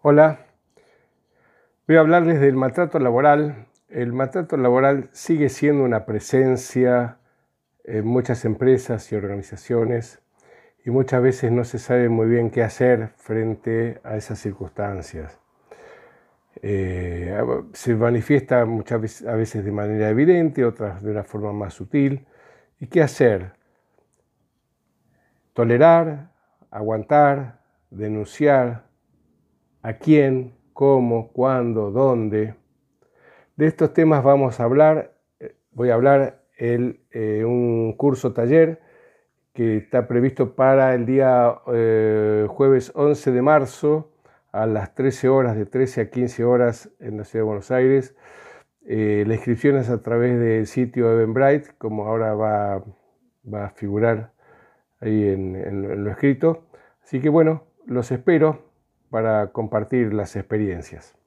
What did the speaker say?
Hola, voy a hablarles del maltrato laboral. El maltrato laboral sigue siendo una presencia en muchas empresas y organizaciones y muchas veces no se sabe muy bien qué hacer frente a esas circunstancias. Eh, se manifiesta muchas veces, a veces de manera evidente, otras de una forma más sutil. ¿Y qué hacer? Tolerar, aguantar, denunciar, a quién, cómo, cuándo, dónde. De estos temas vamos a hablar, eh, voy a hablar en eh, un curso taller que está previsto para el día eh, jueves 11 de marzo a las 13 horas, de 13 a 15 horas en la ciudad de Buenos Aires. la inscripción es a través del sitio Eventbrite, como ahora va, va a figurar ahí en lo escrito. Así que bueno, los espero para compartir las experiencias.